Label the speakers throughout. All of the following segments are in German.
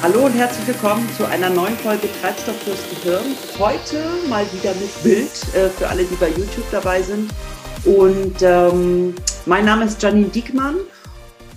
Speaker 1: Hallo und herzlich willkommen zu einer neuen Folge Treibstoff fürs Gehirn. Heute mal wieder mit Bild äh, für alle, die bei YouTube dabei sind. Und ähm, mein Name ist Janine Diekmann.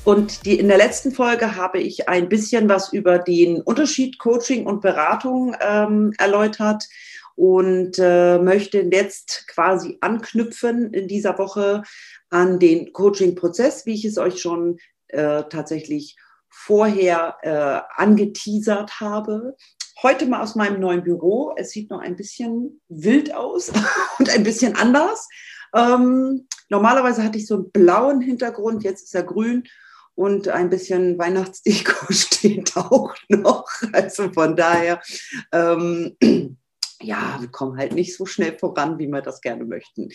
Speaker 1: Und die, in der letzten Folge habe ich ein bisschen was über den Unterschied Coaching und Beratung ähm, erläutert und äh, möchte jetzt quasi anknüpfen in dieser Woche an den Coaching-Prozess, wie ich es euch schon äh, tatsächlich vorher äh, angeteasert habe. Heute mal aus meinem neuen Büro. Es sieht noch ein bisschen wild aus und ein bisschen anders. Ähm, normalerweise hatte ich so einen blauen Hintergrund, jetzt ist er grün und ein bisschen Weihnachtsdeko steht auch noch. Also von daher, ähm, ja, wir kommen halt nicht so schnell voran, wie wir das gerne möchten.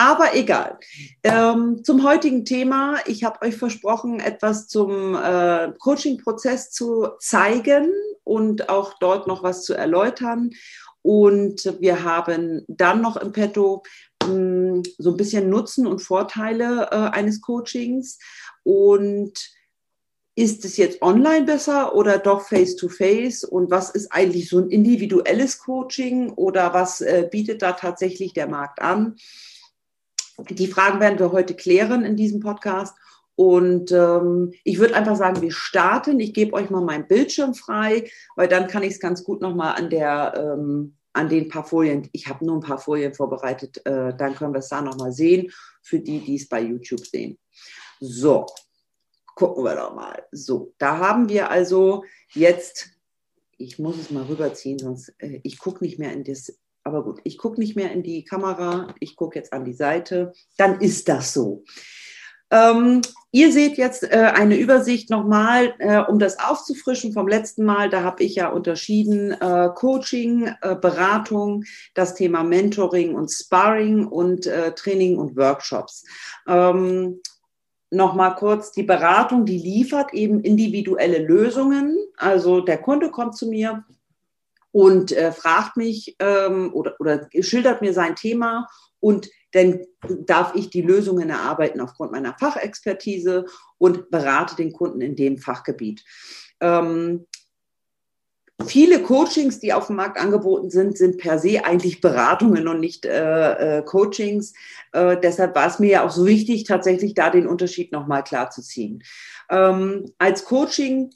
Speaker 1: Aber egal. Ähm, zum heutigen Thema. Ich habe euch versprochen, etwas zum äh, Coaching-Prozess zu zeigen und auch dort noch was zu erläutern. Und wir haben dann noch im Petto mh, hm, so ein bisschen Nutzen und Vorteile äh, eines Coachings. Und ist es jetzt online besser oder doch face-to-face? -face? Und was ist eigentlich so ein individuelles Coaching oder was äh, bietet da tatsächlich der Markt an? Die Fragen werden wir heute klären in diesem Podcast. Und ähm, ich würde einfach sagen, wir starten. Ich gebe euch mal meinen Bildschirm frei, weil dann kann ich es ganz gut nochmal an ähm, an den paar Folien, ich habe nur ein paar Folien vorbereitet, äh, dann können wir es da nochmal sehen, für die, die es bei YouTube sehen. So, gucken wir doch mal. So, da haben wir also jetzt, ich muss es mal rüberziehen, sonst äh, ich gucke nicht mehr in das aber gut, ich gucke nicht mehr in die Kamera, ich gucke jetzt an die Seite, dann ist das so. Ähm, ihr seht jetzt äh, eine Übersicht nochmal, äh, um das aufzufrischen vom letzten Mal. Da habe ich ja unterschieden äh, Coaching, äh, Beratung, das Thema Mentoring und Sparring und äh, Training und Workshops. Ähm, Nochmal kurz, die Beratung, die liefert eben individuelle Lösungen. Also der Kunde kommt zu mir, und äh, fragt mich ähm, oder, oder schildert mir sein Thema und dann darf ich die Lösungen erarbeiten aufgrund meiner Fachexpertise und berate den Kunden in dem Fachgebiet. Ähm, viele Coachings, die auf dem Markt angeboten sind, sind per se eigentlich Beratungen und nicht äh, äh, Coachings. Äh, deshalb war es mir ja auch so wichtig, tatsächlich da den Unterschied nochmal klar zu ziehen. Ähm, als Coaching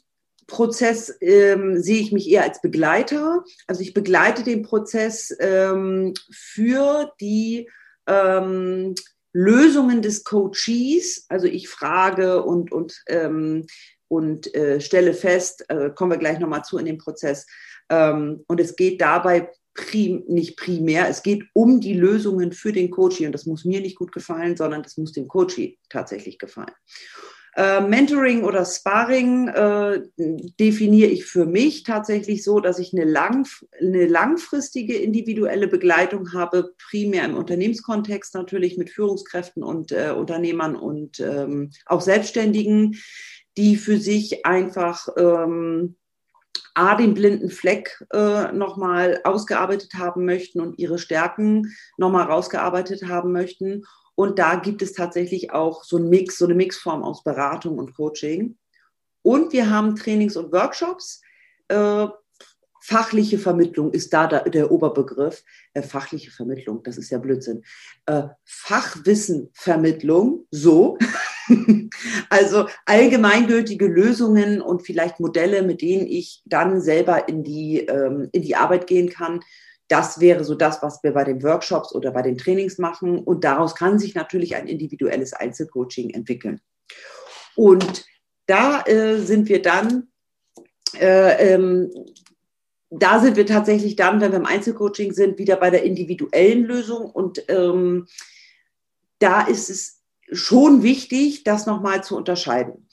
Speaker 1: Prozess ähm, sehe ich mich eher als Begleiter. Also ich begleite den Prozess ähm, für die ähm, Lösungen des Coaches. Also ich frage und, und, ähm, und äh, stelle fest, äh, kommen wir gleich nochmal zu in dem Prozess. Ähm, und es geht dabei prim, nicht primär, es geht um die Lösungen für den Coachie. Und das muss mir nicht gut gefallen, sondern das muss dem Coachie tatsächlich gefallen. Äh, Mentoring oder Sparring äh, definiere ich für mich tatsächlich so, dass ich eine, lang, eine langfristige individuelle Begleitung habe, primär im Unternehmenskontext natürlich mit Führungskräften und äh, Unternehmern und ähm, auch Selbstständigen, die für sich einfach ähm, A, den blinden Fleck äh, nochmal ausgearbeitet haben möchten und ihre Stärken nochmal rausgearbeitet haben möchten und da gibt es tatsächlich auch so ein Mix, so eine Mixform aus Beratung und Coaching. Und wir haben Trainings und Workshops. Äh, fachliche Vermittlung ist da der, der Oberbegriff. Äh, fachliche Vermittlung, das ist ja Blödsinn. Äh, Fachwissenvermittlung, so. also allgemeingültige Lösungen und vielleicht Modelle, mit denen ich dann selber in die, ähm, in die Arbeit gehen kann das wäre so das, was wir bei den Workshops oder bei den Trainings machen. Und daraus kann sich natürlich ein individuelles Einzelcoaching entwickeln. Und da äh, sind wir dann, äh, ähm, da sind wir tatsächlich dann, wenn wir im Einzelcoaching sind, wieder bei der individuellen Lösung. Und ähm, da ist es schon wichtig, das nochmal zu unterscheiden.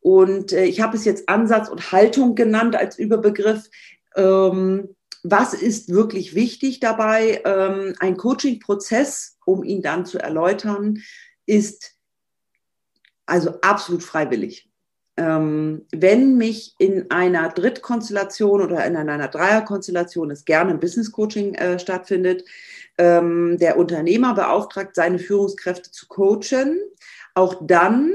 Speaker 1: Und äh, ich habe es jetzt Ansatz und Haltung genannt als Überbegriff. Ähm, was ist wirklich wichtig dabei? Ähm, ein Coaching-Prozess, um ihn dann zu erläutern, ist also absolut freiwillig. Ähm, wenn mich in einer Drittkonstellation oder in einer Dreierkonstellation es gerne ein Business Coaching äh, stattfindet, ähm, der Unternehmer beauftragt, seine Führungskräfte zu coachen, auch dann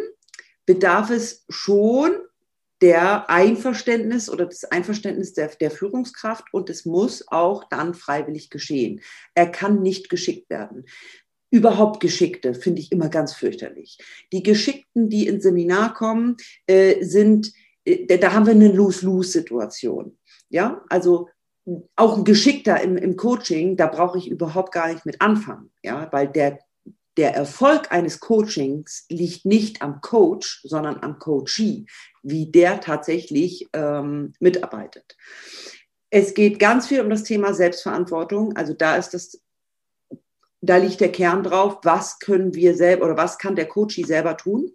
Speaker 1: bedarf es schon der Einverständnis oder das Einverständnis der, der Führungskraft und es muss auch dann freiwillig geschehen. Er kann nicht geschickt werden. Überhaupt Geschickte finde ich immer ganz fürchterlich. Die Geschickten, die ins Seminar kommen, äh, sind, äh, da haben wir eine Lose-Lose-Situation. Ja, also auch ein Geschickter im, im Coaching, da brauche ich überhaupt gar nicht mit anfangen, ja, weil der, der Erfolg eines Coachings liegt nicht am Coach, sondern am Coachee, wie der tatsächlich ähm, mitarbeitet. Es geht ganz viel um das Thema Selbstverantwortung. Also da ist das, da liegt der Kern drauf. Was können wir selber oder was kann der Coachee selber tun?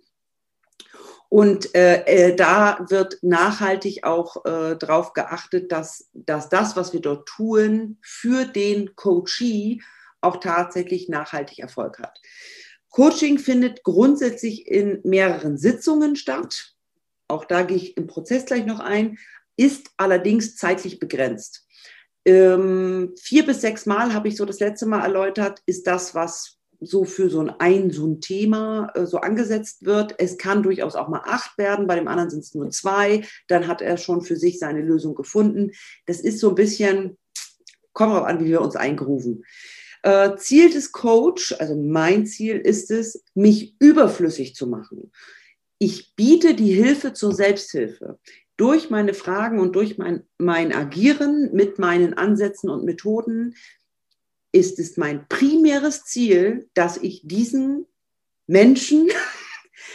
Speaker 1: Und äh, äh, da wird nachhaltig auch äh, darauf geachtet, dass, dass das, was wir dort tun, für den Coachee auch tatsächlich nachhaltig Erfolg hat. Coaching findet grundsätzlich in mehreren Sitzungen statt. Auch da gehe ich im Prozess gleich noch ein, ist allerdings zeitlich begrenzt. Ähm, vier bis sechs Mal habe ich so das letzte Mal erläutert, ist das, was so für so ein, ein so ein Thema äh, so angesetzt wird. Es kann durchaus auch mal acht werden, bei dem anderen sind es nur zwei. Dann hat er schon für sich seine Lösung gefunden. Das ist so ein bisschen, kommt darauf an, wie wir uns eingerufen. Äh, Ziel des Coach, also mein Ziel ist es, mich überflüssig zu machen. Ich biete die Hilfe zur Selbsthilfe durch meine Fragen und durch mein, mein Agieren mit meinen Ansätzen und Methoden ist es mein primäres Ziel, dass ich diesen Menschen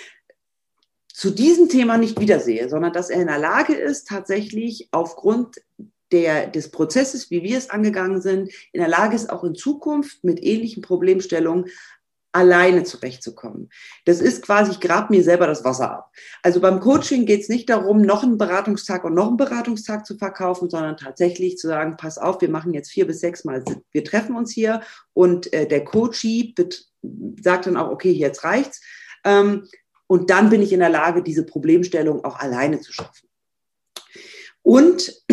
Speaker 1: zu diesem Thema nicht wiedersehe, sondern dass er in der Lage ist, tatsächlich aufgrund der, des Prozesses, wie wir es angegangen sind, in der Lage ist, auch in Zukunft mit ähnlichen Problemstellungen alleine zurechtzukommen. Das ist quasi, ich grab mir selber das Wasser ab. Also beim Coaching geht es nicht darum, noch einen Beratungstag und noch einen Beratungstag zu verkaufen, sondern tatsächlich zu sagen, pass auf, wir machen jetzt vier bis sechs Mal, wir treffen uns hier und äh, der Coachie sagt dann auch, okay, jetzt reicht's. Ähm, und dann bin ich in der Lage, diese Problemstellung auch alleine zu schaffen. Und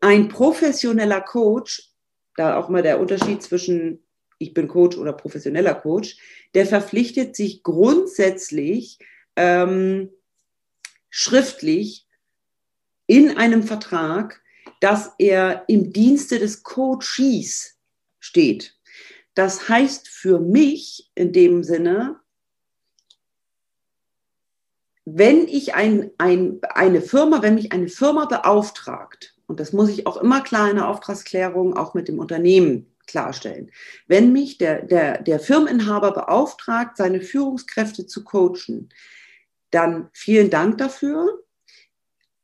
Speaker 1: ein professioneller Coach, da auch mal der Unterschied zwischen ich bin Coach oder professioneller Coach, der verpflichtet sich grundsätzlich ähm, schriftlich in einem Vertrag, dass er im Dienste des Coaches steht. Das heißt für mich in dem Sinne, wenn ich ein, ein, eine Firma, wenn mich eine Firma beauftragt, und das muss ich auch immer klar in der Auftragsklärung auch mit dem Unternehmen klarstellen. Wenn mich der, der, der Firmeninhaber beauftragt, seine Führungskräfte zu coachen, dann vielen Dank dafür.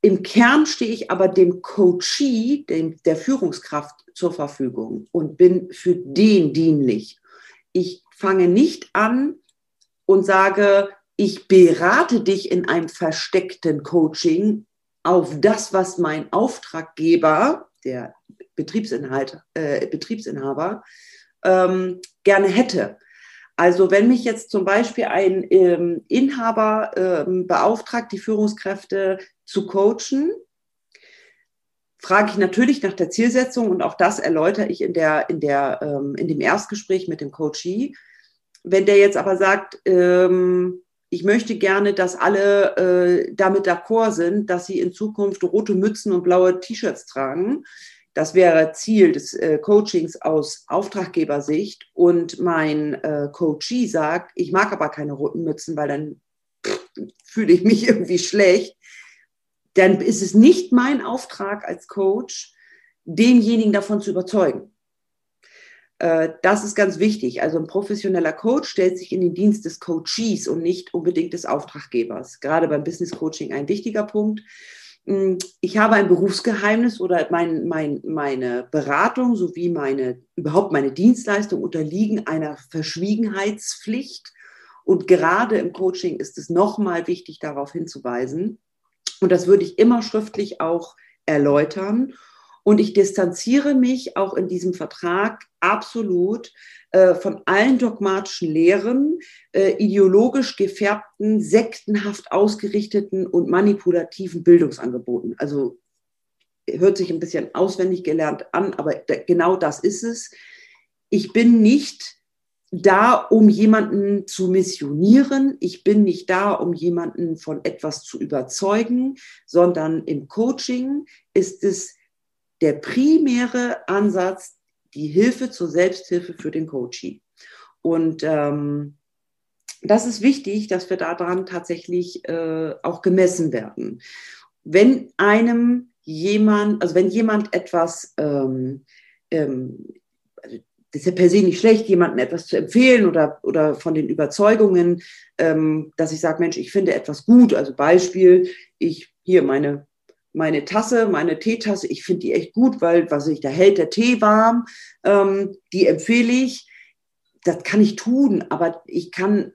Speaker 1: Im Kern stehe ich aber dem Coachee, dem, der Führungskraft zur Verfügung und bin für den dienlich. Ich fange nicht an und sage, ich berate dich in einem versteckten Coaching auf das, was mein Auftraggeber, der Betriebsinhalt, äh, Betriebsinhaber ähm, gerne hätte. Also wenn mich jetzt zum Beispiel ein ähm, Inhaber ähm, beauftragt, die Führungskräfte zu coachen, frage ich natürlich nach der Zielsetzung und auch das erläutere ich in, der, in, der, ähm, in dem Erstgespräch mit dem Coachee. Wenn der jetzt aber sagt, ähm, ich möchte gerne, dass alle äh, damit d'accord sind, dass sie in Zukunft rote Mützen und blaue T-Shirts tragen, das wäre Ziel des äh, Coachings aus Auftraggebersicht. Und mein äh, Coachee sagt, ich mag aber keine roten Mützen, weil dann fühle ich mich irgendwie schlecht. Dann ist es nicht mein Auftrag als Coach, denjenigen davon zu überzeugen. Äh, das ist ganz wichtig. Also ein professioneller Coach stellt sich in den Dienst des Coaches und nicht unbedingt des Auftraggebers. Gerade beim Business Coaching ein wichtiger Punkt. Hm, ich habe ein Berufsgeheimnis oder mein, mein, meine Beratung sowie meine, überhaupt meine Dienstleistung unterliegen einer Verschwiegenheitspflicht. Und gerade im Coaching ist es nochmal wichtig, darauf hinzuweisen. Und das würde ich immer schriftlich auch erläutern. Und ich distanziere mich auch in diesem Vertrag absolut äh, von allen dogmatischen Lehren, äh, ideologisch gefärbten, sektenhaft ausgerichteten und manipulativen Bildungsangeboten. Also hört sich ein bisschen auswendig gelernt an, aber genau das ist es. Ich bin nicht da, um jemanden zu missionieren. Ich bin nicht da, um jemanden von etwas zu überzeugen, sondern im Coaching ist es der primäre Ansatz, die Hilfe zur Selbsthilfe für den Coachee. Und ähm, das ist wichtig, dass wir daran tatsächlich äh, auch gemessen werden. Wenn einem jemand, also wenn jemand etwas ähm, ähm, das ist ja per se nicht schlecht, jemandem etwas zu empfehlen oder, oder von den Überzeugungen, ähm, dass ich sage, Mensch, ich finde etwas gut. Also Beispiel, ich hier meine, meine Tasse, meine Teetasse, ich finde die echt gut, weil, was ich, da hält der Tee warm, ähm, die empfehle ich. Das kann ich tun, aber ich kann,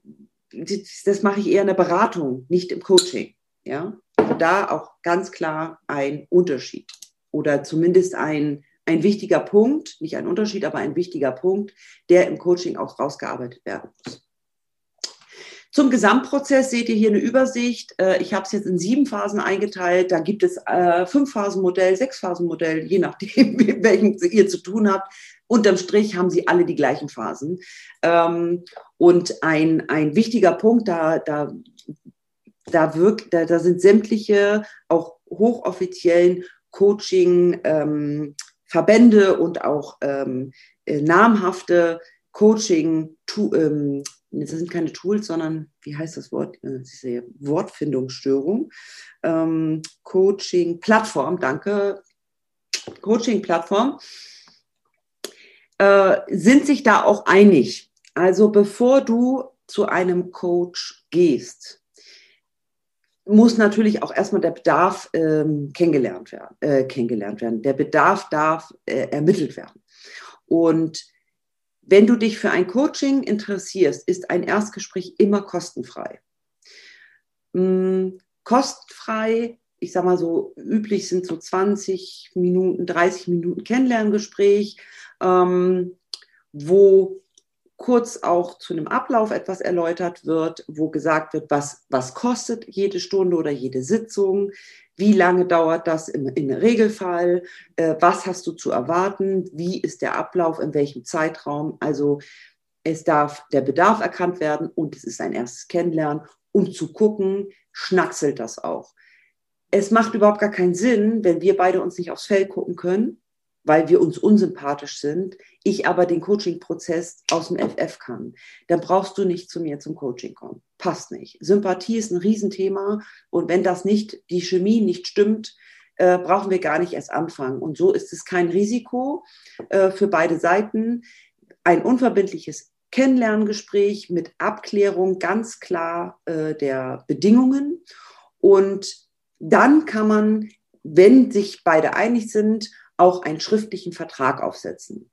Speaker 1: das, das mache ich eher in der Beratung, nicht im Coaching. Ja, also da auch ganz klar ein Unterschied oder zumindest ein, ein wichtiger Punkt, nicht ein Unterschied, aber ein wichtiger Punkt, der im Coaching auch rausgearbeitet werden muss. Zum Gesamtprozess seht ihr hier eine Übersicht. Äh, ich habe es jetzt in sieben Phasen eingeteilt. Da gibt es äh, Fünf-Phasen-Modell, Sechs-Phasen-Modell, je nachdem, mit welchem ihr zu tun habt. Unterm Strich haben sie alle die gleichen Phasen. Ähm, und ein, ein wichtiger Punkt, da, da, da, wirkt, da, da sind sämtliche auch hochoffiziellen Coaching, ähm, und auch ähm, äh, namhafte Coaching, tu, ähm, das sind keine Tools, sondern wie heißt das Wort? Diese Wortfindungsstörung. Ähm, Coaching-Plattform, danke. Coaching-Plattform äh, sind sich da auch einig. Also bevor du zu einem Coach gehst, muss natürlich auch erstmal der Bedarf ähm, kennengelernt, werden, äh, kennengelernt werden. Der Bedarf darf äh, ermittelt werden. Und wenn du dich für ein Coaching interessierst, ist ein Erstgespräch immer kostenfrei. Hm, kostenfrei, ich sage mal so, üblich sind so 20 Minuten, 30 Minuten Kennenlerngespräch, ähm, wo kurz auch zu einem Ablauf etwas erläutert wird, wo gesagt wird, was, was kostet jede Stunde oder jede Sitzung, wie lange dauert das im, im Regelfall, äh, was hast du zu erwarten, wie ist der Ablauf, in welchem Zeitraum. Also es darf der Bedarf erkannt werden und es ist ein erstes Kennenlernen, um zu gucken, schnackselt das auch. Es macht überhaupt gar keinen Sinn, wenn wir beide uns nicht aufs Feld gucken können weil wir uns unsympathisch sind, ich aber den Coaching-Prozess aus dem FF kann, dann brauchst du nicht zu mir zum Coaching kommen. Passt nicht. Sympathie ist ein Riesenthema und wenn das nicht, die Chemie nicht stimmt, äh, brauchen wir gar nicht erst anfangen. Und so ist es kein Risiko äh, für beide Seiten. Ein unverbindliches Kennenlerngespräch mit Abklärung ganz klar äh, der Bedingungen. Und dann kann man, wenn sich beide einig sind, auch einen schriftlichen Vertrag aufsetzen.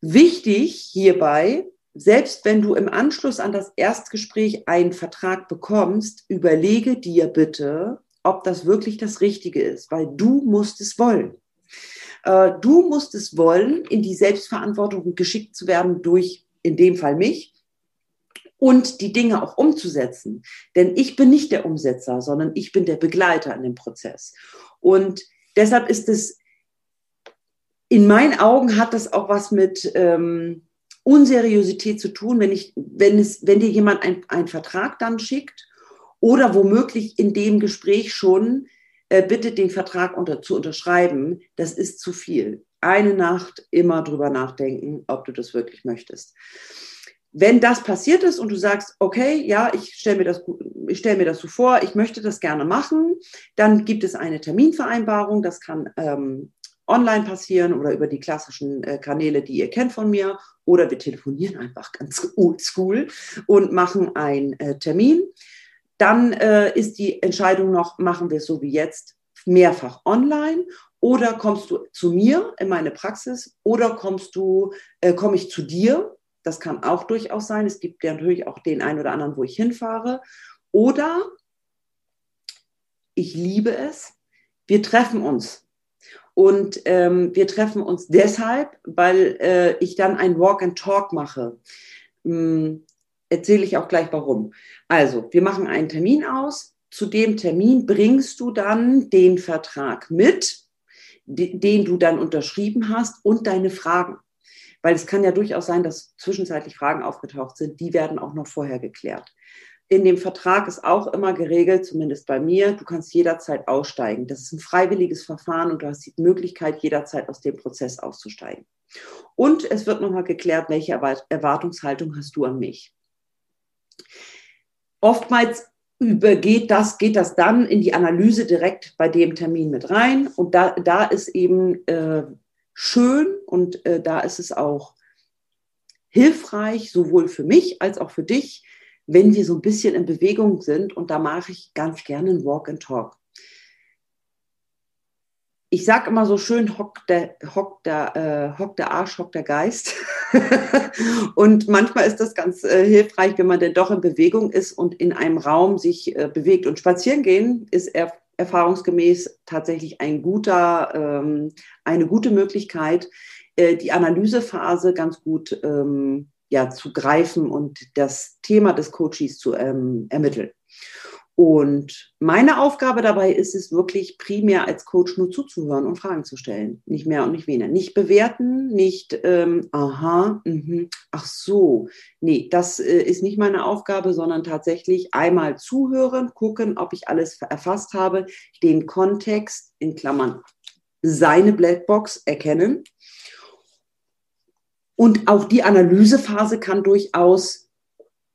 Speaker 1: Wichtig hierbei, selbst wenn du im Anschluss an das Erstgespräch einen Vertrag bekommst, überlege dir bitte, ob das wirklich das Richtige ist, weil du musst es wollen. Äh, du musst es wollen, in die Selbstverantwortung geschickt zu werden durch, in dem Fall mich, und die Dinge auch umzusetzen. Denn ich bin nicht der Umsetzer, sondern ich bin der Begleiter in dem Prozess. Und deshalb ist es in meinen Augen hat das auch was mit ähm, Unseriosität zu tun, wenn, ich, wenn, es, wenn dir jemand einen Vertrag dann schickt oder womöglich in dem Gespräch schon äh, bittet, den Vertrag unter, zu unterschreiben. Das ist zu viel. Eine Nacht immer drüber nachdenken, ob du das wirklich möchtest. Wenn das passiert ist und du sagst, okay, ja, ich stelle mir, das, stell mir das so vor, ich möchte das gerne machen, dann gibt es eine Terminvereinbarung. Das kann ähm, online passieren oder über die klassischen äh, Kanäle, die ihr kennt von mir. Oder wir telefonieren einfach ganz oldschool und machen einen äh, Termin. Dann äh, ist die Entscheidung noch, machen wir es so wie jetzt, mehrfach online oder kommst du zu mir in meine Praxis oder kommst du, komme ich zu dir? Das kann auch durchaus sein. Es gibt ja natürlich auch den einen oder anderen, wo ich hinfahre. Oder ich liebe es, wir treffen uns und ähm, wir treffen uns deshalb, weil äh, ich dann ein Walk and Talk mache. Hm, Erzähle ich auch gleich warum. Also, wir machen einen Termin aus. Zu dem Termin bringst du dann den Vertrag mit, den du dann unterschrieben hast und deine Fragen. weil es kann ja durchaus sein, dass zwischenzeitlich Fragen aufgetaucht sind, die werden auch noch vorher geklärt. In dem Vertrag ist auch immer geregelt, zumindest bei mir, du kannst jederzeit aussteigen. Das ist ein freiwilliges Verfahren und du hast die Möglichkeit, jederzeit aus dem Prozess auszusteigen. Und es wird nochmal geklärt, welche Erwartungshaltung hast du an mich. Oftmals übergeht das, geht das dann in die Analyse direkt bei dem Termin mit rein. Und da, da ist eben äh, schön und äh, da ist es auch hilfreich, sowohl für mich als auch für dich, wenn wir so ein bisschen in Bewegung sind. Und da mache ich ganz gerne ein Walk and Talk. Ich sage immer so schön, hockt der, hock der, äh, hock der Arsch, hockt der Geist. und manchmal ist das ganz äh, hilfreich, wenn man denn doch in Bewegung ist und in einem Raum sich äh, bewegt. Und spazieren gehen ist er, erfahrungsgemäß tatsächlich ein guter, ähm, eine gute Möglichkeit, äh, die Analysephase ganz gut ähm, ja, zu greifen und das Thema des Coaches zu ähm, ermitteln. Und meine Aufgabe dabei ist es wirklich primär als Coach nur zuzuhören und Fragen zu stellen. Nicht mehr und nicht weniger. Nicht bewerten, nicht, ähm, aha, mh, ach so. Nee, das äh, ist nicht meine Aufgabe, sondern tatsächlich einmal zuhören, gucken, ob ich alles erfasst habe, den Kontext in Klammern seine Blackbox erkennen und auch die Analysephase kann durchaus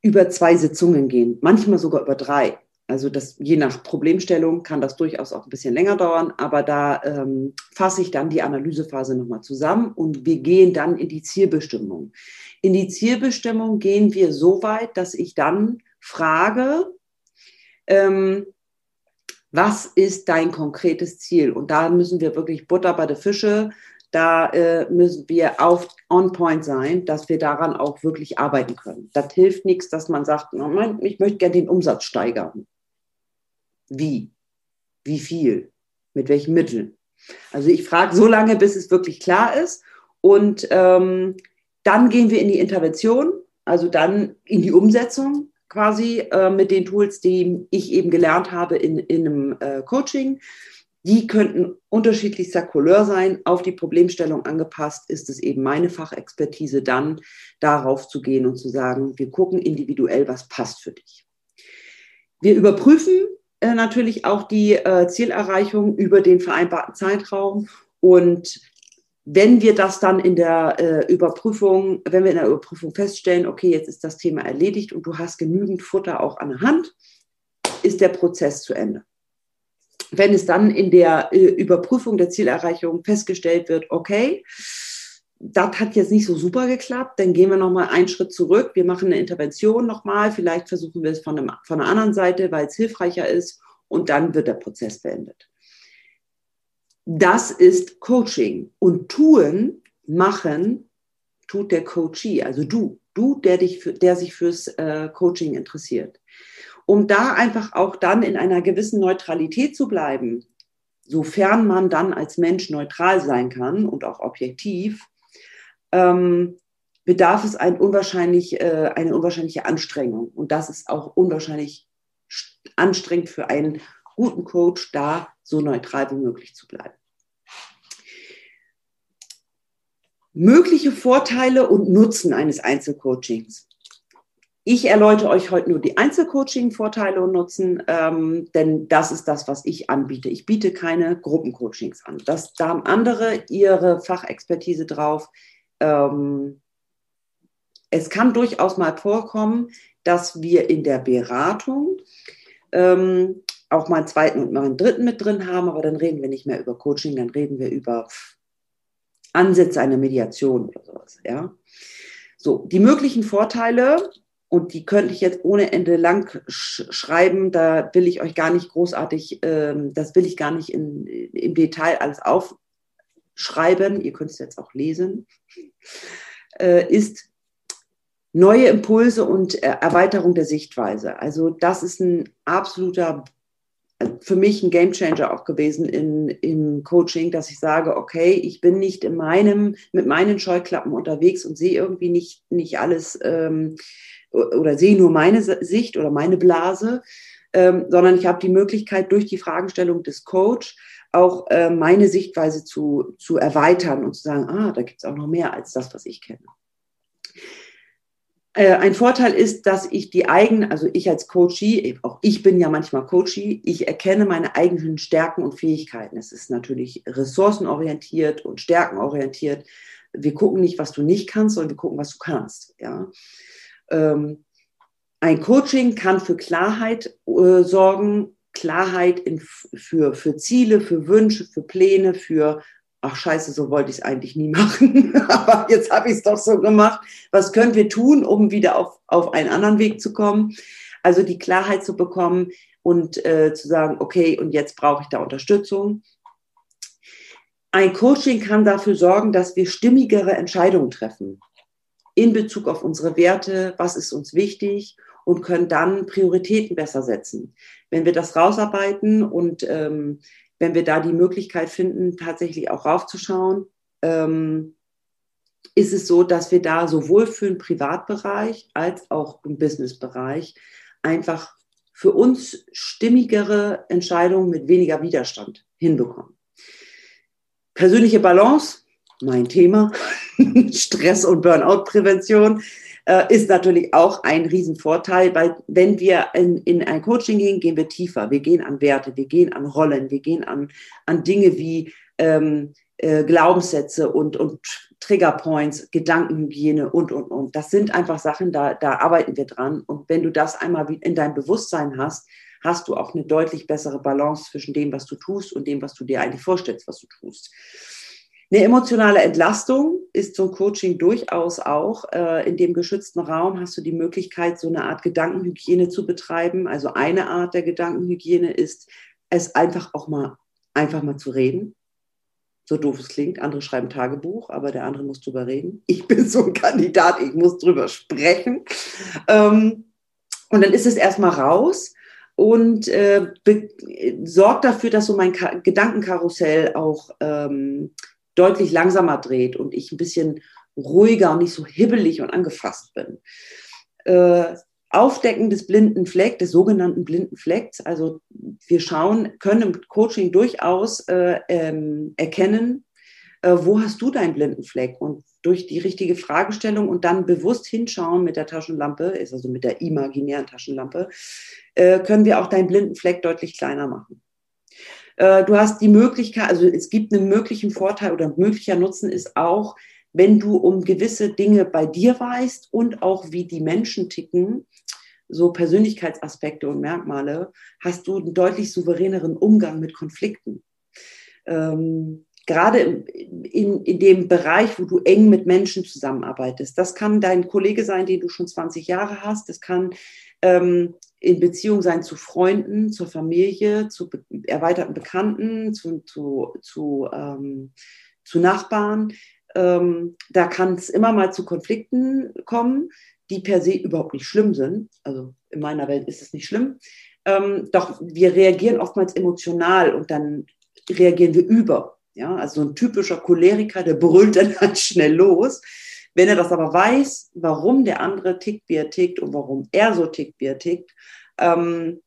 Speaker 1: über zwei Sitzungen gehen, manchmal sogar über drei. Also das, je nach Problemstellung kann das durchaus auch ein bisschen länger dauern, aber da ähm, fasse ich dann die Analysephase nochmal zusammen und wir gehen dann in die Zielbestimmung. In die Zielbestimmung gehen wir so weit, dass ich dann frage, ähm, was ist dein konkretes Ziel? Und da müssen wir wirklich Butter bei der Fische da äh, müssen wir auf on point sein, dass wir daran auch wirklich arbeiten können. Das hilft nichts, dass man sagt, ich möchte gerne den Umsatz steigern. Wie? Wie viel? Mit welchen Mitteln? Also ich frage so lange, bis es wirklich klar ist. Und ähm, dann gehen wir in die Intervention, also dann in die Umsetzung quasi äh, mit den Tools, die ich eben gelernt habe in, in einem äh, Coaching. Die könnten unterschiedlichster Couleur sein, auf die Problemstellung angepasst ist es eben meine Fachexpertise dann darauf zu gehen und zu sagen, wir gucken individuell, was passt für dich. Wir überprüfen äh, natürlich auch die äh, Zielerreichung über den vereinbarten Zeitraum. Und wenn wir das dann in der äh, Überprüfung, wenn wir in der Überprüfung feststellen, okay, jetzt ist das Thema erledigt und du hast genügend Futter auch an der Hand, ist der Prozess zu Ende wenn es dann in der äh, Überprüfung der Zielerreichung festgestellt wird, okay, das hat jetzt nicht so super geklappt, dann gehen wir nochmal einen Schritt zurück. Wir machen eine Intervention nochmal. Vielleicht versuchen wir es von, einem, von einer anderen Seite, weil es hilfreicher ist. Und dann wird der Prozess beendet. Das ist Coaching. Und tun, machen, tut der Coachee, also du, du, der, dich für, der sich fürs äh, Coaching interessiert um da einfach auch dann in einer gewissen Neutralität zu bleiben, sofern man dann als Mensch neutral sein kann und auch objektiv, ähm, bedarf es ein unwahrscheinlich, äh, eine unwahrscheinliche Anstrengung. Und das ist auch unwahrscheinlich anstrengend für einen guten Coach, da so neutral wie möglich zu bleiben. Mögliche Vorteile und Nutzen eines Einzelcoachings. Ich erläutere euch heute nur die Einzelcoaching-Vorteile und Nutzen, ähm, denn das ist das, was ich anbiete. Ich biete keine Gruppencoachings an. Das, da haben andere ihre Fachexpertise drauf. Ähm, es kann durchaus mal vorkommen, dass wir in der Beratung ähm, auch mal einen zweiten und mal einen dritten mit drin haben, aber dann reden wir nicht mehr über Coaching, dann reden wir über Ansätze einer Mediation oder sowas. Ja? So, die möglichen Vorteile und die könnte ich jetzt ohne Ende lang sch schreiben. Da will ich euch gar nicht großartig, ähm, das will ich gar nicht in, im Detail alles aufschreiben. Ihr könnt es jetzt auch lesen. Äh, ist neue Impulse und äh, Erweiterung der Sichtweise. Also das ist ein absoluter, für mich ein Gamechanger auch gewesen in, im Coaching, dass ich sage, okay, ich bin nicht in meinem, mit meinen Scheuklappen unterwegs und sehe irgendwie nicht, nicht alles. Ähm, oder sehe nur meine Sicht oder meine Blase, ähm, sondern ich habe die Möglichkeit, durch die Fragestellung des Coach auch äh, meine Sichtweise zu, zu erweitern und zu sagen, ah, da gibt es auch noch mehr als das, was ich kenne. Äh, ein Vorteil ist, dass ich die eigenen, also ich als Coachie, auch ich bin ja manchmal Coachie, ich erkenne meine eigenen Stärken und Fähigkeiten. Es ist natürlich ressourcenorientiert und stärkenorientiert. Wir gucken nicht, was du nicht kannst, sondern wir gucken, was du kannst. Ja. Ähm, ein Coaching kann für Klarheit äh, sorgen, Klarheit in, für, für Ziele, für Wünsche, für Pläne, für ach scheiße, so wollte ich es eigentlich nie machen, aber jetzt habe ich es doch so gemacht. Was können wir tun, um wieder auf, auf einen anderen Weg zu kommen? Also die Klarheit zu bekommen und äh, zu sagen, okay, und jetzt brauche ich da Unterstützung. Ein Coaching kann dafür sorgen, dass wir stimmigere Entscheidungen treffen in Bezug auf unsere Werte, was ist uns wichtig und können dann Prioritäten besser setzen. Wenn wir das rausarbeiten und ähm, wenn wir da die Möglichkeit finden, tatsächlich auch raufzuschauen, ähm, ist es so, dass wir da sowohl für den Privatbereich als auch im Businessbereich einfach für uns stimmigere Entscheidungen mit weniger Widerstand hinbekommen. Persönliche Balance, mein Thema, Stress- und Burnout-Prävention äh, ist natürlich auch ein Riesenvorteil, weil wenn wir in, in ein Coaching gehen, gehen wir tiefer. Wir gehen an Werte, wir gehen an Rollen, wir gehen an, an Dinge wie ähm, äh, Glaubenssätze und, und Triggerpoints, Gedankenhygiene und, und, und. Das sind einfach Sachen, da, da arbeiten wir dran. Und wenn du das einmal in deinem Bewusstsein hast, hast du auch eine deutlich bessere Balance zwischen dem, was du tust und dem, was du dir eigentlich vorstellst, was du tust. Eine emotionale Entlastung ist so ein Coaching durchaus auch. Äh, in dem geschützten Raum hast du die Möglichkeit, so eine Art Gedankenhygiene zu betreiben. Also eine Art der Gedankenhygiene ist, es einfach auch mal, einfach mal zu reden. So doof es klingt. Andere schreiben Tagebuch, aber der andere muss drüber reden. Ich bin so ein Kandidat, ich muss drüber sprechen. Ähm, und dann ist es erstmal raus und äh, sorgt dafür, dass so mein Ka Gedankenkarussell auch ähm, deutlich langsamer dreht und ich ein bisschen ruhiger und nicht so hibbelig und angefasst bin. Äh, Aufdecken des blinden Flecks, des sogenannten blinden Flecks. Also wir schauen, können im Coaching durchaus äh, ähm, erkennen, äh, wo hast du deinen blinden Fleck? Und durch die richtige Fragestellung und dann bewusst hinschauen mit der Taschenlampe, ist also mit der imaginären Taschenlampe, äh, können wir auch deinen blinden Fleck deutlich kleiner machen. Äh, du hast die Möglichkeit, also es gibt einen möglichen Vorteil oder möglicher Nutzen ist auch, wenn du um gewisse Dinge bei dir weißt und auch wie die Menschen ticken, so Persönlichkeitsaspekte und Merkmale, hast du einen deutlich souveräneren Umgang mit Konflikten. Ähm, gerade in, in dem Bereich, wo du eng mit Menschen zusammenarbeitest. Das kann dein Kollege sein, den du schon 20 Jahre hast. Das kann ähm, in Beziehung sein zu Freunden, zur Familie, zu be erweiterten Bekannten, zu, zu, zu, ähm, zu Nachbarn. Ähm, da kann es immer mal zu Konflikten kommen, die per se überhaupt nicht schlimm sind. Also in meiner Welt ist es nicht schlimm. Ähm, doch wir reagieren oftmals emotional und dann reagieren wir über. Ja, also so ein typischer Choleriker, der brüllt dann halt schnell los. Wenn er das aber weiß, warum der andere tickt, wie er tickt und warum er so tickt, wie er tickt, ähm,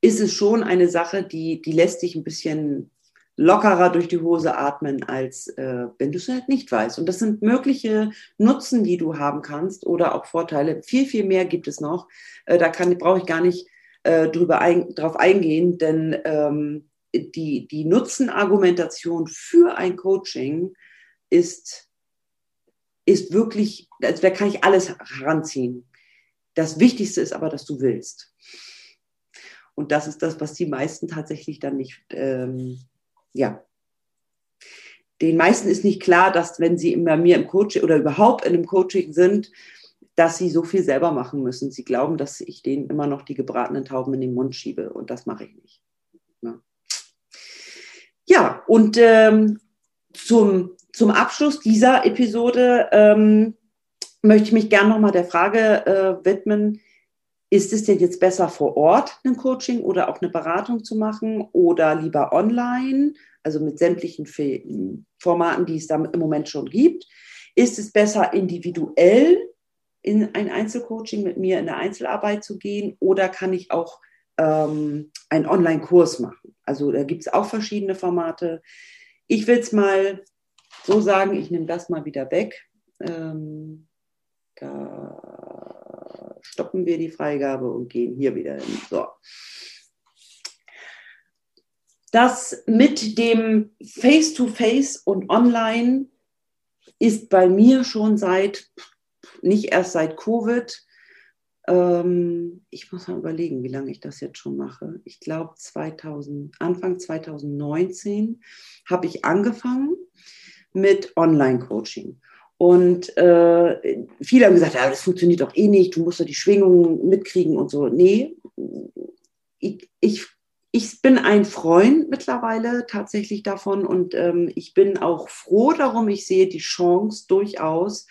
Speaker 1: ist es schon eine Sache, die, die lässt dich ein bisschen lockerer durch die Hose atmen, als äh, wenn du es halt nicht weißt. Und das sind mögliche Nutzen, die du haben kannst oder auch Vorteile. Viel, viel mehr gibt es noch. Äh, da brauche ich gar nicht äh, drüber ein, drauf eingehen, denn ähm, die, die Nutzenargumentation für ein Coaching ist ist wirklich, also da kann ich alles heranziehen. Das Wichtigste ist aber, dass du willst. Und das ist das, was die meisten tatsächlich dann nicht, ähm, ja. Den meisten ist nicht klar, dass wenn sie bei mir im Coaching oder überhaupt in einem Coaching sind, dass sie so viel selber machen müssen. Sie glauben, dass ich denen immer noch die gebratenen Tauben in den Mund schiebe und das mache ich nicht. Ja, ja und ähm, zum zum Abschluss dieser Episode ähm, möchte ich mich gerne nochmal der Frage äh, widmen, ist es denn jetzt besser vor Ort ein Coaching oder auch eine Beratung zu machen oder lieber online, also mit sämtlichen Formaten, die es da im Moment schon gibt? Ist es besser individuell in ein Einzelcoaching mit mir in der Einzelarbeit zu gehen oder kann ich auch ähm, einen Online-Kurs machen. Also da gibt es auch verschiedene Formate. Ich will es mal so sagen, ich nehme das mal wieder weg. Ähm, da stoppen wir die Freigabe und gehen hier wieder hin. So. Das mit dem Face-to-Face -face und Online ist bei mir schon seit, nicht erst seit Covid, ähm, ich muss mal überlegen, wie lange ich das jetzt schon mache. Ich glaube, 2000, Anfang 2019 habe ich angefangen mit Online-Coaching. Und äh, viele haben gesagt, ja, das funktioniert doch eh nicht, du musst doch die Schwingungen mitkriegen und so. Nee, ich, ich, ich bin ein Freund mittlerweile tatsächlich davon und ähm, ich bin auch froh darum. Ich sehe die Chance durchaus,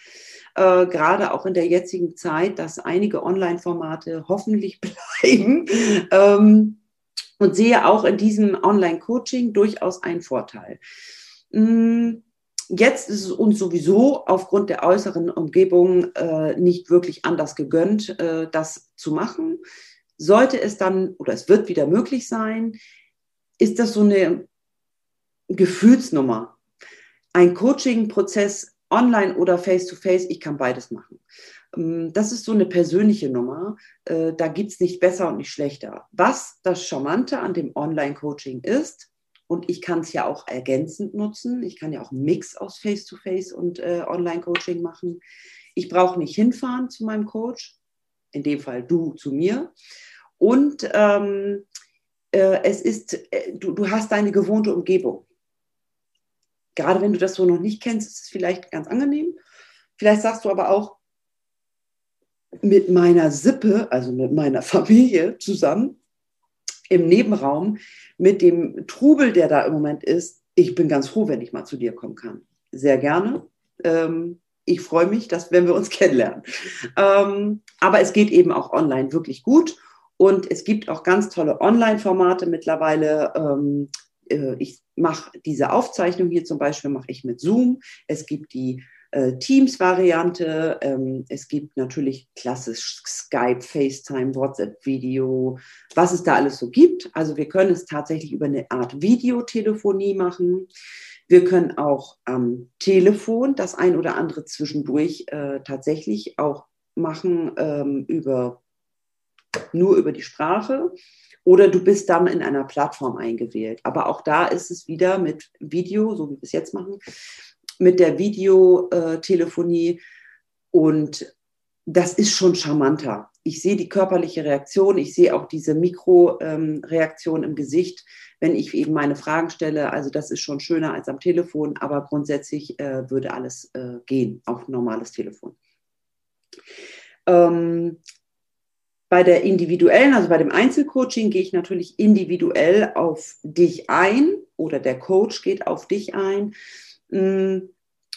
Speaker 1: äh, gerade auch in der jetzigen Zeit, dass einige Online-Formate hoffentlich bleiben. Ähm, und sehe auch in diesem Online-Coaching durchaus einen Vorteil. Mm, jetzt ist es uns sowieso aufgrund der äußeren Umgebung äh, nicht wirklich anders gegönnt, äh, das zu machen. Sollte es dann oder es wird wieder möglich sein, ist das so eine Gefühlsnummer. Ein Coaching-Prozess online oder face-to-face, -face, ich kann beides machen. Ähm, das ist so eine persönliche Nummer. Äh, da gibt es nicht besser und nicht schlechter. Was das Charmante an dem Online-Coaching ist, und ich kann es ja auch ergänzend nutzen, ich kann ja auch einen Mix aus Face-to-Face -face und äh, Online-Coaching machen. Ich brauche nicht hinfahren zu meinem Coach, in dem Fall du zu mir. Und ähm, äh, es ist, äh, du, du hast deine gewohnte Umgebung gerade wenn du das so noch nicht kennst, ist es vielleicht ganz angenehm. Vielleicht sagst du aber auch, mit meiner Sippe, also mit meiner Familie zusammen im Nebenraum, mit dem Trubel, der da im Moment ist, ich bin ganz froh, wenn ich mal zu dir kommen kann. Sehr gerne. Ähm, ich freue mich, dass wenn wir uns kennenlernen. Ähm, aber es geht eben auch online wirklich gut. Und es gibt auch ganz tolle Online-Formate mittlerweile. Ähm, äh, ich mache diese Aufzeichnung hier zum Beispiel, mache ich mit Zoom. Es gibt die äh, Teams-Variante. Ähm, es gibt natürlich klassisch Skype, FaceTime, WhatsApp-Video, was es da alles so gibt. Also wir können es tatsächlich über eine Art Videotelefonie machen. Wir können auch am Telefon das ein oder andere zwischendurch äh, tatsächlich auch machen ähm, über nur über die Sprache oder du bist dann in einer Plattform eingewählt. Aber auch da ist es wieder mit Video, so wie wir es jetzt machen, mit der Videotelefonie und das ist schon charmanter. Ich sehe die körperliche Reaktion, ich sehe auch diese Mikroreaktion im Gesicht, wenn ich eben meine Fragen stelle. Also das ist schon schöner als am Telefon, aber grundsätzlich äh, würde alles äh, gehen auf normales Telefon. Ähm, bei der individuellen, also bei dem Einzelcoaching, gehe ich natürlich individuell auf dich ein oder der Coach geht auf dich ein mm,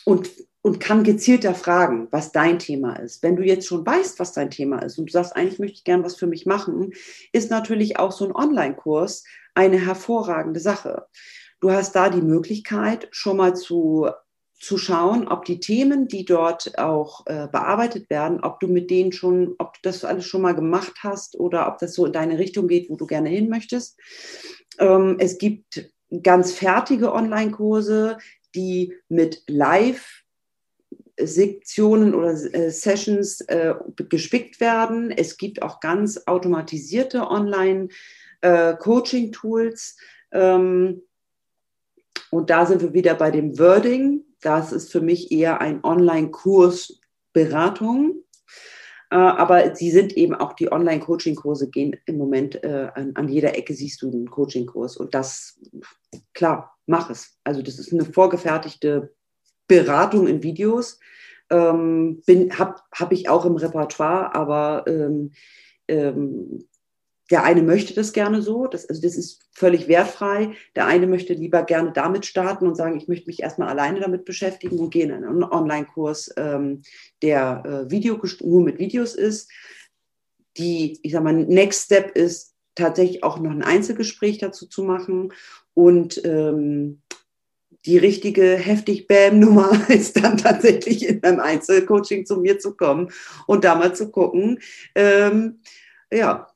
Speaker 1: und, und kann gezielter fragen, was dein Thema ist. Wenn du jetzt schon weißt, was dein Thema ist und du sagst, eigentlich möchte ich gern was für mich machen, ist natürlich auch so ein Online-Kurs eine hervorragende Sache. Du hast da die Möglichkeit, schon mal zu zu schauen, ob die Themen, die dort auch äh, bearbeitet werden, ob du mit denen schon, ob du das alles schon mal gemacht hast oder ob das so in deine Richtung geht, wo du gerne hin möchtest. Ähm, es gibt ganz fertige Online-Kurse, die mit Live Sektionen oder äh, Sessions äh, gespickt werden. Es gibt auch ganz automatisierte Online-Coaching-Tools. Äh, ähm, und da sind wir wieder bei dem Wording das ist für mich eher ein Online-Kurs Beratung. Äh, aber sie sind eben auch die Online-Coaching-Kurse gehen im Moment äh, an, an, jeder Ecke siehst du einen Coaching-Kurs. Und das, klar, mach es. Also das ist eine vorgefertigte Beratung in Videos. Ähm, habe hab ich auch im Repertoire, aber ähm, ähm, der eine möchte das gerne so, das, also das ist völlig wertfrei. Der eine möchte lieber gerne damit starten und sagen, ich möchte mich erstmal alleine damit beschäftigen und gehe in einen Online-Kurs, ähm, der äh, Video, nur mit Videos ist. Die, ich sag mal, Next Step ist tatsächlich auch noch ein Einzelgespräch dazu zu machen und ähm, die richtige heftig Bam-Nummer ist dann tatsächlich in einem Einzelcoaching zu mir zu kommen und da mal zu gucken, ähm, ja,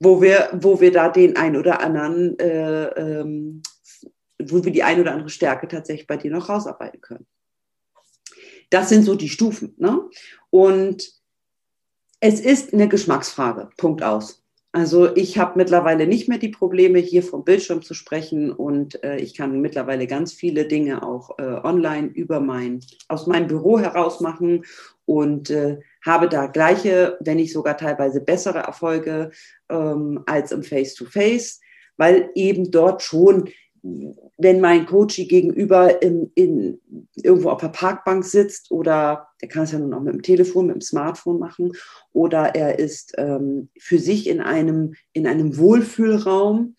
Speaker 1: wo wir, wo wir da den ein oder anderen, äh, ähm, wo wir die ein oder andere Stärke tatsächlich bei dir noch rausarbeiten können. Das sind so die Stufen. Ne? Und es ist eine Geschmacksfrage. Punkt aus. Also ich habe mittlerweile nicht mehr die Probleme, hier vom Bildschirm zu sprechen und äh, ich kann mittlerweile ganz viele Dinge auch äh, online über mein, aus meinem Büro heraus machen und äh, habe da gleiche, wenn nicht sogar teilweise bessere Erfolge ähm, als im Face-to-Face, -face, weil eben dort schon wenn mein Coach gegenüber in, in, irgendwo auf der Parkbank sitzt oder der kann es ja nun auch mit dem Telefon, mit dem Smartphone machen oder er ist ähm, für sich in einem, in einem Wohlfühlraum,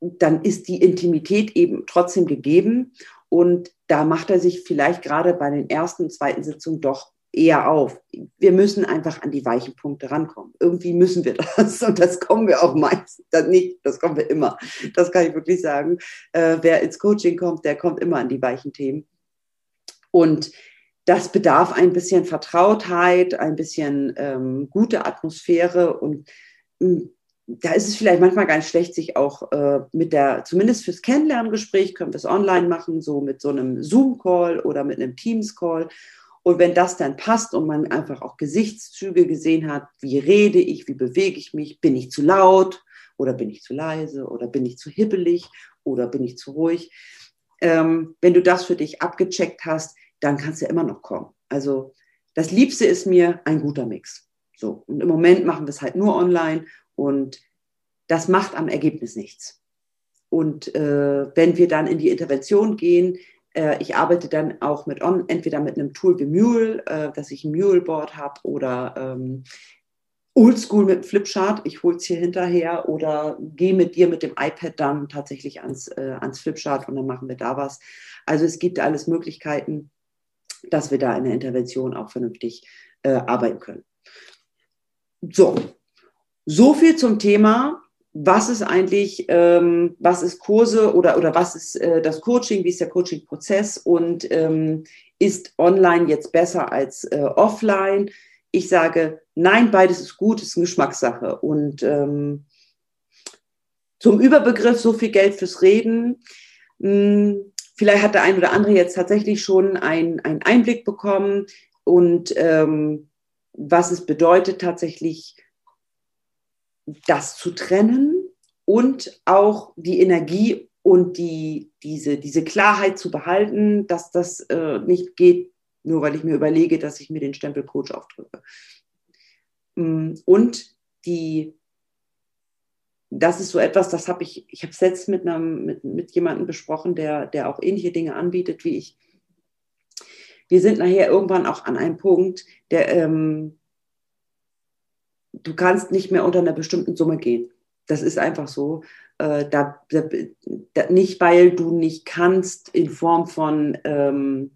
Speaker 1: dann ist die Intimität eben trotzdem gegeben und da macht er sich vielleicht gerade bei den ersten, zweiten Sitzungen doch eher auf. Wir müssen einfach an die weichen Punkte rankommen. Irgendwie müssen wir das und das kommen wir auch meistens nicht. Das kommen wir immer. Das kann ich wirklich sagen. Äh, wer ins Coaching kommt, der kommt immer an die weichen Themen. Und das bedarf ein bisschen Vertrautheit, ein bisschen ähm, gute Atmosphäre und ähm, da ist es vielleicht manchmal ganz schlecht, sich auch äh, mit der, zumindest fürs Kennenlerngespräch, können wir es online machen, so mit so einem Zoom-Call oder mit einem Teams-Call und wenn das dann passt und man einfach auch Gesichtszüge gesehen hat, wie rede ich, wie bewege ich mich, bin ich zu laut oder bin ich zu leise oder bin ich zu hibbelig oder bin ich zu ruhig. Ähm, wenn du das für dich abgecheckt hast, dann kannst du ja immer noch kommen. Also das Liebste ist mir ein guter Mix. So, und im Moment machen wir es halt nur online und das macht am Ergebnis nichts. Und äh, wenn wir dann in die Intervention gehen, ich arbeite dann auch mit on, entweder mit einem Tool wie Mule, äh, dass ich ein Mule-Board habe oder ähm, Oldschool mit Flipchart, ich hole es hier hinterher oder gehe mit dir mit dem iPad dann tatsächlich ans, äh, ans Flipchart und dann machen wir da was. Also es gibt alles Möglichkeiten, dass wir da in der Intervention auch vernünftig äh, arbeiten können. So, so viel zum Thema was ist eigentlich, ähm, was ist Kurse oder, oder was ist äh, das Coaching, wie ist der Coaching-Prozess und ähm, ist online jetzt besser als äh, offline? Ich sage, nein, beides ist gut, ist eine Geschmackssache. Und ähm, zum Überbegriff so viel Geld fürs Reden. Mh, hm, vielleicht hat der ein oder andere jetzt tatsächlich schon einen Einblick bekommen und ähm, was es bedeutet, tatsächlich das zu trennen und auch die Energie und die, diese, diese Klarheit zu behalten, dass das äh, nicht geht, nur weil ich mir überlege, dass ich mir den Stempel Coach aufdrücke. Mm, und die, das ist so etwas, das habe ich, ich habe es jetzt mit, einem, mit, mit jemandem besprochen, der, der auch ähnliche Dinge anbietet wie ich. Wir sind nachher irgendwann auch an einem Punkt, der, ähm, du kannst nicht mehr unter einer bestimmten Summe gehen. Das ist einfach so. Äh, da, da, nicht, weil du nicht kannst in Form von ähm,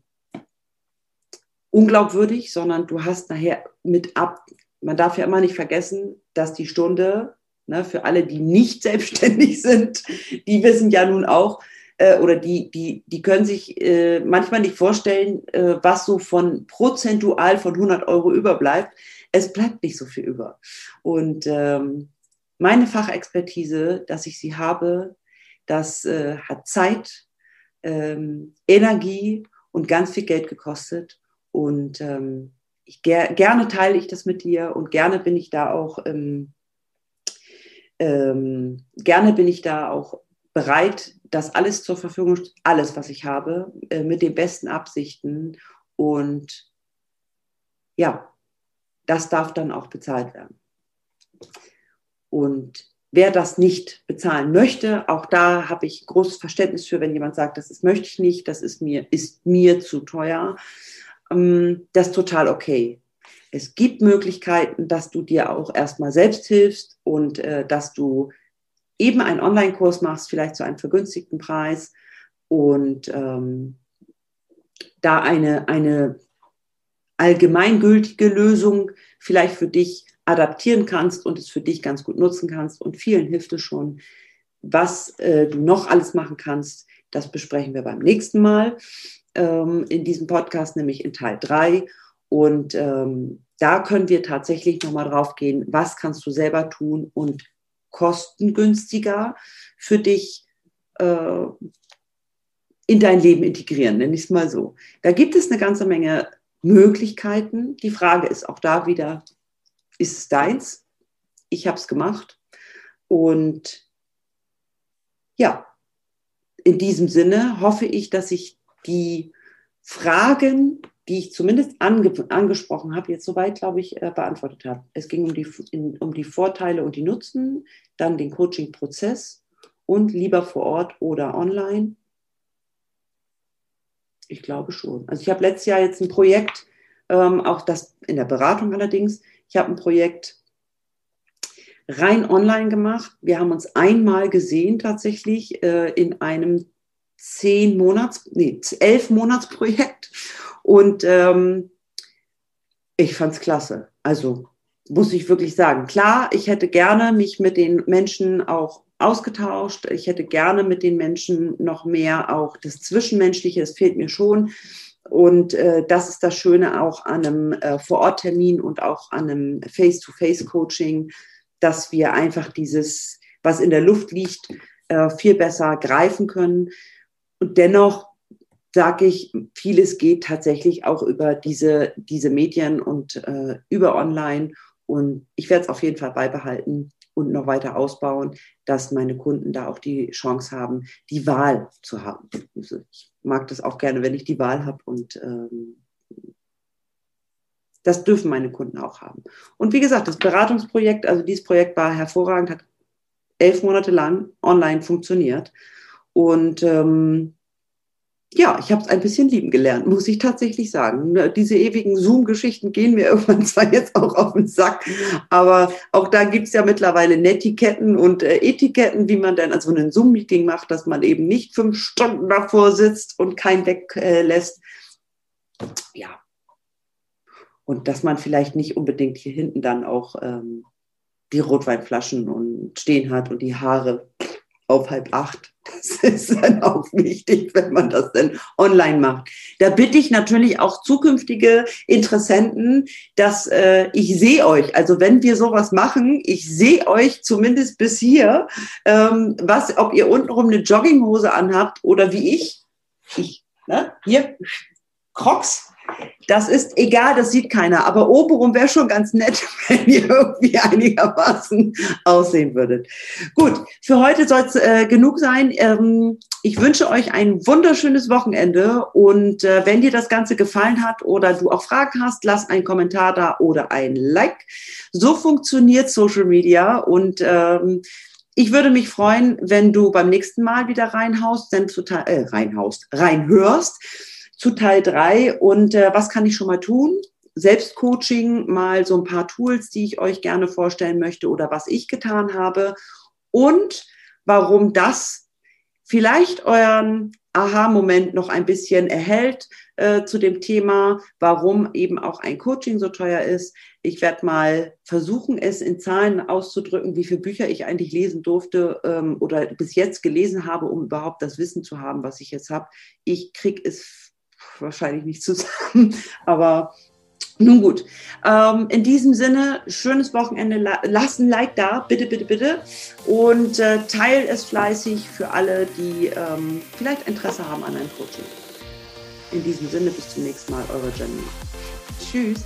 Speaker 1: unglaubwürdig, sondern du hast nachher mit ab, man darf ja immer nicht vergessen, dass die Stunde, ne, für alle, die nicht selbstständig sind, die wissen ja nun auch, äh, oder die, die, die können sich äh, manchmal nicht vorstellen, äh, was so von prozentual von 100 Euro überbleibt es bleibt nicht so viel über. Und ähm, meine Fachexpertise, dass ich sie habe, das äh, hat Zeit, ähm, Energie und ganz viel Geld gekostet. Und ähm, ich, ger gerne teile ich das mit dir und gerne bin ich da auch, ähm, ähm, gerne bin ich da auch bereit, das alles zur Verfügung, alles, was ich habe, äh, mit den besten Absichten und ja, das darf dann auch bezahlt werden. Und wer das nicht bezahlen möchte, auch da habe ich großes Verständnis für, wenn jemand sagt, das ist, möchte ich nicht, das ist mir, ist mir zu teuer. Ähm, das ist total okay. Es gibt Möglichkeiten, dass du dir auch erstmal selbst hilfst und äh, dass du eben einen Online-Kurs machst, vielleicht zu einem vergünstigten Preis und ähm, da eine, eine allgemeingültige Lösung vielleicht für dich adaptieren kannst und es für dich ganz gut nutzen kannst. Und vielen hilft es schon. Was äh, du noch alles machen kannst, das besprechen wir beim nächsten Mal ähm, in diesem Podcast, nämlich in Teil 3. Und ähm, da können wir tatsächlich nochmal drauf gehen, was kannst du selber tun und kostengünstiger für dich äh, in dein Leben integrieren, nenne ich es mal so. Da gibt es eine ganze Menge Möglichkeiten. Die Frage ist auch da wieder, ist es deins? Ich habe es gemacht. Und ja, in diesem Sinne hoffe ich, dass ich die Fragen, die ich zumindest ange angesprochen habe, jetzt soweit, glaube ich, äh, beantwortet habe. Es ging um die, in, um die Vorteile und die Nutzen, dann den Coaching-Prozess und lieber vor Ort oder online. Ich glaube schon. Also ich habe letztes Jahr jetzt ein Projekt, ähm, auch das in der Beratung allerdings. Ich habe ein Projekt rein online gemacht. Wir haben uns einmal gesehen tatsächlich äh, in einem zehn Monats, nee, elf Monatsprojekt. Und ähm, ich fand es klasse. Also muss ich wirklich sagen. Klar, ich hätte gerne mich mit den Menschen auch ausgetauscht. Ich hätte gerne mit den Menschen noch mehr auch das Zwischenmenschliche, das fehlt mir schon. Und äh, das ist das Schöne auch an einem äh, Vororttermin und auch an einem Face-to-Face-Coaching, dass wir einfach dieses, was in der Luft liegt, äh, viel besser greifen können. Und dennoch sage ich, vieles geht tatsächlich auch über diese, diese Medien und äh, über Online. Und ich werde es auf jeden Fall beibehalten und noch weiter ausbauen, dass meine Kunden da auch die Chance haben, die Wahl zu haben. Also ich mag das auch gerne, wenn ich die Wahl habe und ähm, das dürfen meine Kunden auch haben. Und wie gesagt, das Beratungsprojekt, also dieses Projekt war hervorragend, hat elf Monate lang online funktioniert. Und ähm, ja, ich habe es ein bisschen lieben gelernt, muss ich tatsächlich sagen. Ne, diese ewigen Zoom-Geschichten gehen mir irgendwann zwar jetzt auch auf den Sack, aber auch da gibt es ja mittlerweile Netiquetten und äh, Etiketten, wie man dann also ein Zoom-Meeting macht, dass man eben nicht fünf Stunden davor sitzt und keinen weglässt. Äh, ja. Und dass man vielleicht nicht unbedingt hier hinten dann auch ähm, die Rotweinflaschen und stehen hat und die Haare auf halb acht. Das ist dann auch wichtig, wenn man das dann online macht. Da bitte ich natürlich auch zukünftige Interessenten, dass äh, ich sehe euch. Also wenn wir sowas machen, ich sehe euch zumindest bis hier, ähm, was, ob ihr untenrum eine Jogginghose anhabt oder wie ich, ich, ne, hier, Crocs, das ist egal, das sieht keiner. Aber obenrum wäre schon ganz nett, wenn ihr irgendwie einigermaßen aussehen würdet. Gut, für heute soll es äh, genug sein. Ähm, ich wünsche euch ein wunderschönes Wochenende und äh, wenn dir das Ganze gefallen hat oder du auch Fragen hast, lass einen Kommentar da oder ein Like. So funktioniert Social Media und ähm, ich würde mich freuen, wenn du beim nächsten Mal wieder reinhaust, denn total, äh, reinhaust, reinhörst zu Teil drei Und äh, was kann ich schon mal tun? Selbstcoaching, mal so ein paar Tools, die ich euch gerne vorstellen möchte oder was ich getan habe und warum das vielleicht euren Aha-Moment noch ein bisschen erhält äh, zu dem Thema, warum eben auch ein Coaching so teuer ist. Ich werde mal versuchen, es in Zahlen auszudrücken, wie viele Bücher ich eigentlich lesen durfte ähm, oder bis jetzt gelesen habe, um überhaupt das Wissen zu haben, was ich jetzt habe. Ich kriege es wahrscheinlich nicht zusammen, aber nun gut. Ähm, in diesem Sinne, schönes Wochenende. Lasst ein Like da, bitte, bitte, bitte. Und äh, teilt es fleißig für alle, die ähm, vielleicht Interesse haben an einem Coaching. In diesem Sinne, bis zum nächsten Mal, eure Jenny. Tschüss.